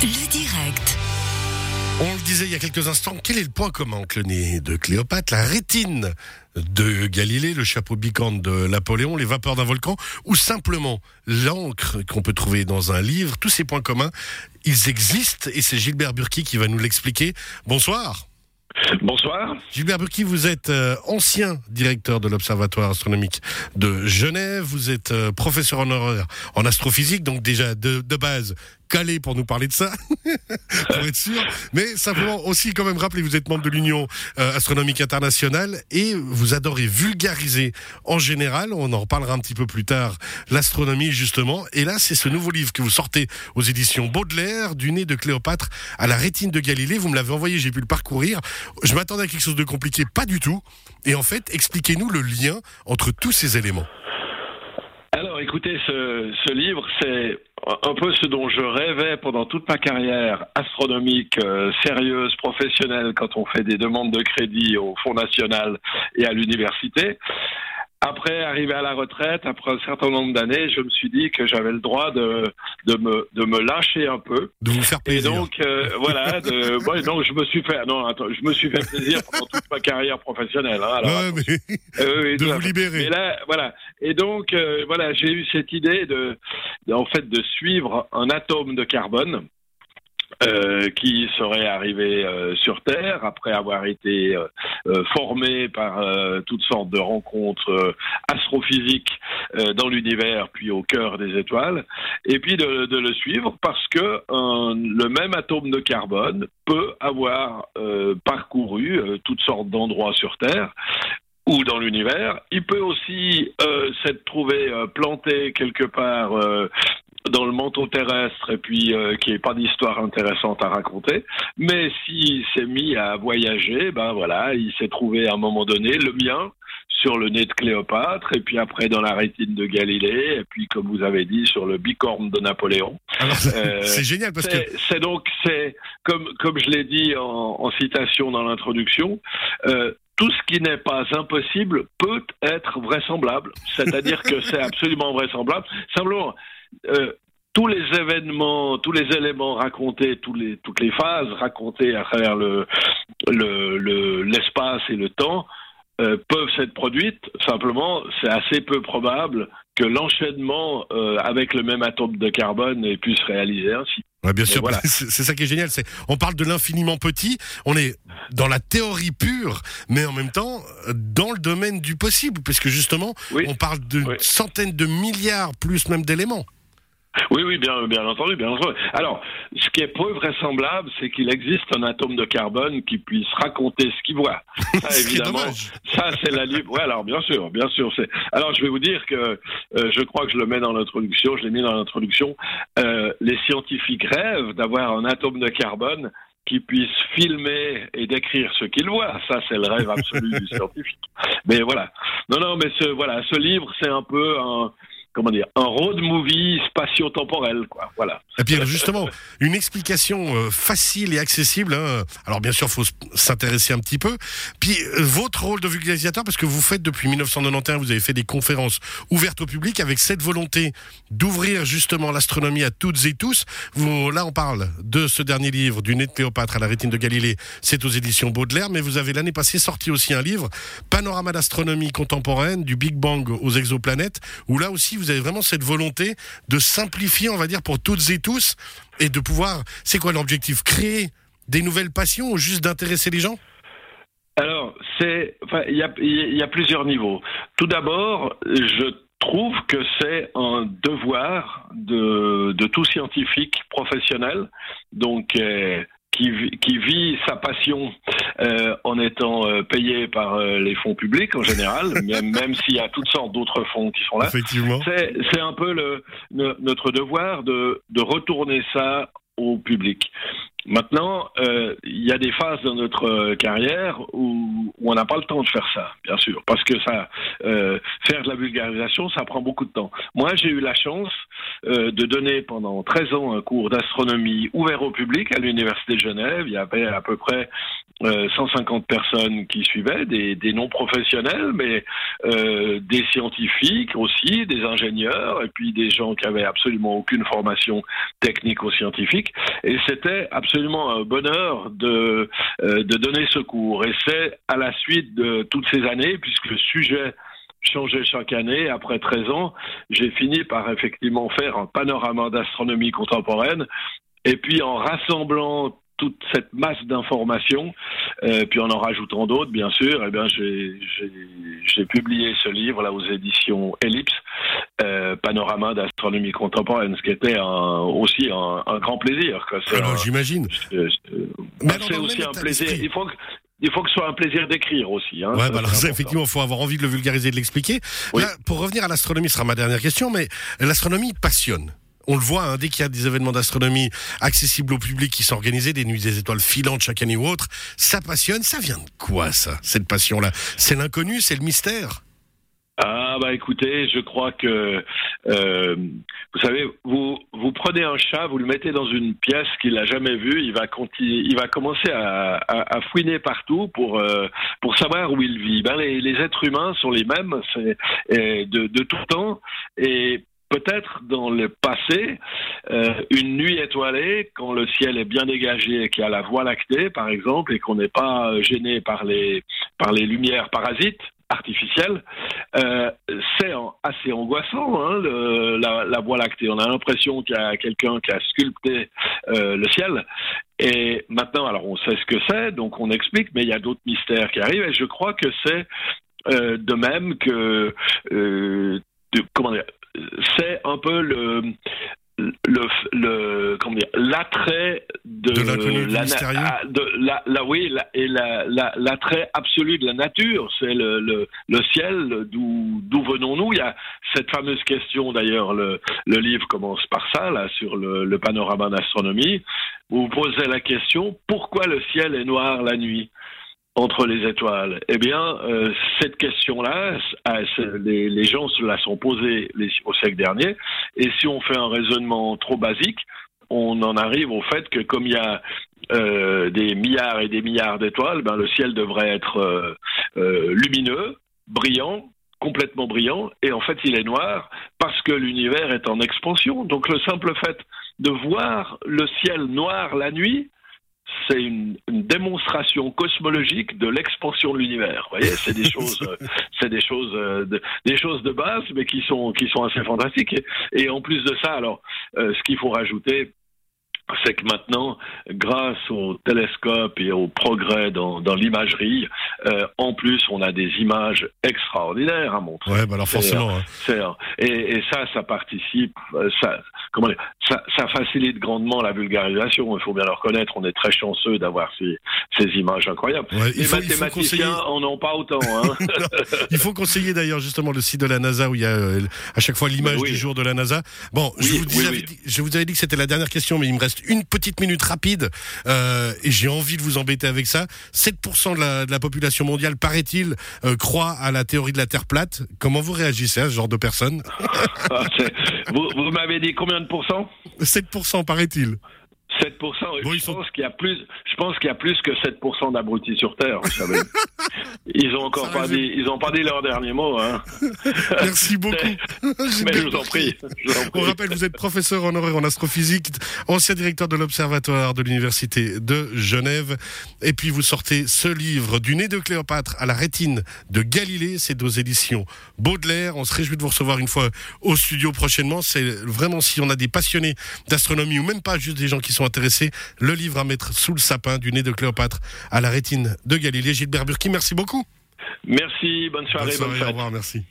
Le direct. On le disait il y a quelques instants, quel est le point commun entre le nez de Cléopâtre, la rétine de Galilée, le chapeau bicorne de Napoléon, les vapeurs d'un volcan, ou simplement l'encre qu'on peut trouver dans un livre? Tous ces points communs, ils existent et c'est Gilbert Burki qui va nous l'expliquer. Bonsoir. Bonsoir. Gilbert Burki, vous êtes euh, ancien directeur de l'Observatoire astronomique de Genève. Vous êtes euh, professeur honoraire en astrophysique, donc déjà de, de base calé pour nous parler de ça, pour être sûr. Mais simplement aussi quand même rappeler, vous êtes membre de l'Union euh, astronomique internationale et vous adorez vulgariser en général. On en reparlera un petit peu plus tard l'astronomie justement. Et là, c'est ce nouveau livre que vous sortez aux éditions Baudelaire, du nez de Cléopâtre à la rétine de Galilée. Vous me l'avez envoyé, j'ai pu le parcourir. Je m'attendais à quelque chose de compliqué, pas du tout. Et en fait, expliquez-nous le lien entre tous ces éléments. Alors écoutez, ce, livre, c'est un peu ce dont je rêvais pendant toute ma carrière astronomique euh, sérieuse, professionnelle, quand on fait des demandes de crédit au Fonds national et à l'université. Après, arrivé à la retraite, après un certain nombre d'années, je me suis dit que j'avais le droit de, de, me, de me lâcher un peu. De vous faire Et plaisir. donc, euh, voilà, de, ouais, donc je me suis fait, non, attends, je me suis fait plaisir pendant toute ma carrière professionnelle. hein, alors, Ouais, mais euh, oui, de vous libérer. Mais là, voilà. Et donc, euh, voilà, j'ai eu cette idée de, de- en fait, de suivre un atome de carbone. Euh, qui serait arrivé euh, sur Terre après avoir été euh, euh, formé par euh, toutes sortes de rencontres astrophysiques dans l'univers, puis au cœur des étoiles, et puis de, de le suivre parce que le même atome de carbone peut avoir parcouru toutes sortes d'endroits sur Terre ou dans l'univers. Il peut aussi euh, s'être trouvé euh, planté quelque part euh, dans le manteau terrestre et puis euh, qui n'est pas d'histoire intéressante à raconter. Mais s'il s'est mis à voyager, ben voilà, il s'est trouvé à un moment donné le mien sur le nez de Cléopâtre et puis après dans la rétine de Galilée et puis comme vous avez dit sur le bicorne de Napoléon. Euh, c'est génial parce que C'est c'est donc c'est comme comme je l'ai dit en, en citation dans l'introduction, euh, tout ce qui n'est pas impossible peut être vraisemblable. C'est-à-dire que c'est absolument vraisemblable. Simplement, euh, tous les événements, tous les éléments racontés, tous les, toutes les phases racontées à travers le le- le- l'espace et le temps euh, peuvent s'être produites. Simplement, c'est assez peu probable que l'enchaînement euh, avec le même atome de carbone ait pu se réaliser ainsi. Ouais, bien sûr, voilà. c'est ça qui est génial. C'est on parle de l'infiniment petit. On est dans la théorie pure, mais en même temps dans le domaine du possible, puisque justement, Oui. on parle de Oui. centaines de milliards plus même d'éléments. Oui, oui, bien, bien entendu, bien entendu. Alors, ce qui est peu vraisemblable, c'est qu'il existe un atome de carbone qui puisse raconter ce qu'il voit. Ça, évidemment, ça c'est la libre. Ouais, alors bien sûr, bien sûr. C'est. Alors, je vais vous dire que euh, je crois que je le mets dans l'introduction. Je l'ai mis dans l'introduction. Euh, les scientifiques rêvent d'avoir un atome de carbone qui puisse filmer et décrire ce qu'il voit. Ça, c'est le rêve absolu du scientifique. Mais voilà. Non, non, mais ce, voilà, ce livre, c'est un peu un, comment dire, un road movie spatio-temporel, quoi. Voilà. Et puis justement, une explication euh, facile et accessible. hein. Alors bien sûr, faut s'intéresser un petit peu. Puis euh, votre rôle de vulgarisateur, parce que vous faites depuis 1991, vous avez fait des conférences ouvertes au public avec cette volonté d'ouvrir justement l'astronomie à toutes et tous. Vous, là, on parle de ce dernier livre, du nez de Cléopâtre à la rétine de Galilée. C'est aux éditions Baudelaire, mais vous avez l'année passée sorti aussi un livre, Panorama d'astronomie contemporaine, du Big Bang aux exoplanètes, où là aussi vous avez vraiment cette volonté de simplifier, on va dire, pour toutes et tous, et de pouvoir, c'est quoi l'objectif Créer des nouvelles passions ou juste d'intéresser les gens? Alors, c'est, il y a, plusieurs niveaux. Tout d'abord, je trouve que c'est un devoir de, de tout scientifique professionnel, donc euh, qui, vit- qui vit sa passion euh, en étant euh, payé par euh, les fonds publics en général, même, même s'il y a toutes sortes d'autres fonds qui sont là. Effectivement. C'est un peu le, no- notre devoir de, de retourner ça au public. Maintenant, euh, il y a des phases dans notre euh, carrière où, on n'a pas le temps de faire ça, bien sûr, parce que ça, euh, faire de la vulgarisation, ça prend beaucoup de temps. Moi, j'ai eu la chance de donner pendant 13 ans un cours d'astronomie ouvert au public à l'Université de Genève. Il y avait à peu près euh, 150 personnes qui suivaient, des, non-professionnels, mais des scientifiques aussi, des ingénieurs, et puis des gens qui avaient absolument aucune formation technique ou scientifique. Et c'était absolument un bonheur de, euh, de donner ce cours. Et c'est à la suite de toutes ces années, puisque le sujet changeait chaque année. Après 13 ans, j'ai fini par effectivement faire un panorama d'astronomie contemporaine. Et puis en rassemblant toute cette masse d'informations, euh, puis en en rajoutant d'autres, bien sûr, eh bien, j'ai publié ce livre là aux éditions Ellipse, euh, Panorama d'astronomie contemporaine, ce qui était un, aussi un, un, grand plaisir. Alors, un, j'imagine. C'est aussi un plaisir. Il faut que il faut que ce soit un plaisir d'écrire aussi. Hein, ouais, bah alors ça, effectivement, il faut avoir envie de le vulgariser, de l'expliquer. Oui. Pour revenir à l'astronomie, ce sera ma dernière question, mais l'astronomie passionne. On le voit, hein, dès qu'il y a des événements d'astronomie accessibles au public qui sont organisés, des nuits des étoiles filantes chaque année ou autre, ça passionne. Ça vient de quoi, ça, cette passion-là? C'est l'inconnu, c'est le mystère? Ah bah écoutez, je crois que euh, vous savez, vous vous prenez un chat, vous le mettez dans une pièce qu'il n'a jamais vue, il va continuer, il va commencer à, fouiner partout pour euh, pour savoir où il vit. Ben les, êtres humains sont les mêmes, de tout temps et peut-être dans le passé, euh, une nuit étoilée, quand le ciel est bien dégagé et qu'il y a la voie lactée, par exemple, et qu'on n'est pas gêné par les, par les lumières parasites, artificielle, euh, c'est assez angoissant, hein, la, Voie lactée. On a l'impression qu'il y a quelqu'un qui a sculpté euh, le ciel. Et maintenant, alors on sait ce que c'est, donc on explique, mais il y a d'autres mystères qui arrivent, et je crois que c'est euh, de même que, comment dire, c'est un peu le, le, le comment dire l'attrait de, de la, ah, de la, la oui la, et l'attrait la, absolu de la nature c'est le, le, le ciel d'où d'où venons-nous? Il y a cette fameuse question d'ailleurs le, le livre commence par ça là sur le, le panorama d'astronomie. Où vous posez la question pourquoi le ciel est noir la nuit? Entre les étoiles. Eh bien, euh, cette question-là, les, les, gens se la sont posées les, au siècle dernier, et si on fait un raisonnement trop basique, on en arrive au fait que comme il y a euh, des milliards et des milliards d'étoiles, ben, le ciel devrait être euh, euh, lumineux, brillant, complètement brillant, et en fait il est noir parce que l'univers est en expansion. Donc le simple fait de voir le ciel noir la nuit, c'est une, une, démonstration cosmologique de l'expansion de l'univers. Vous voyez, c'est des choses, c'est des choses, euh, de, des choses de base, mais qui sont qui sont assez fantastiques. Et, et en plus de ça, alors, euh, ce qu'il faut rajouter, c'est que maintenant, grâce au télescope et au progrès dans, dans l'imagerie, euh, en plus, on a des images extraordinaires à montrer. Ouais, bah alors forcément. Hein. Et, et, ça, ça participe, euh, ça, comment dire, ça, ça, facilite grandement la vulgarisation. Il faut bien le reconnaître. On est très chanceux d'avoir ces, ces images incroyables. Ouais, Les faut, mathématiciens en ont pas autant. Hein. il faut conseiller d'ailleurs justement le site de la NASA où il y a euh, à chaque fois l'image oui. du jour de la NASA. Bon, oui, je, vous oui, avais dit, je vous avais dit que c'était la dernière question, mais il me reste une petite minute rapide euh, et j'ai envie de vous embêter avec ça. 7% de la, de la, population mondiale, paraît-il, euh, croit à la théorie de la Terre plate. Comment vous réagissez à ce genre de personnes Vous, vous m'avez dit combien de pourcents? 7% paraît-il. 7%. Bon, je, pense qu'il y a plus, je pense qu'il y a plus que 7% d'abrutis sur Terre, vous savez. Ils ont encore pas dit, ils ont pas dit leur dernier mot, hein. Merci beaucoup. Mais je vous en prie. Je vous en prie. On rappelle, vous êtes professeur honoraire en astrophysique, ancien directeur de l'Observatoire de l'Université de Genève. Et puis, vous sortez ce livre, Du nez de Cléopâtre à la rétine de Galilée. C'est aux éditions Baudelaire. On se réjouit de vous recevoir une fois au studio prochainement. C'est vraiment si on a des passionnés d'astronomie ou même pas juste des gens qui sont intéressés, le livre à mettre sous le sapin du nez de Cléopâtre à la rétine de Galilée. Gilbert Burki, merci beaucoup. Merci, bonne soirée, bonne, soirée, bonne au revoir, merci.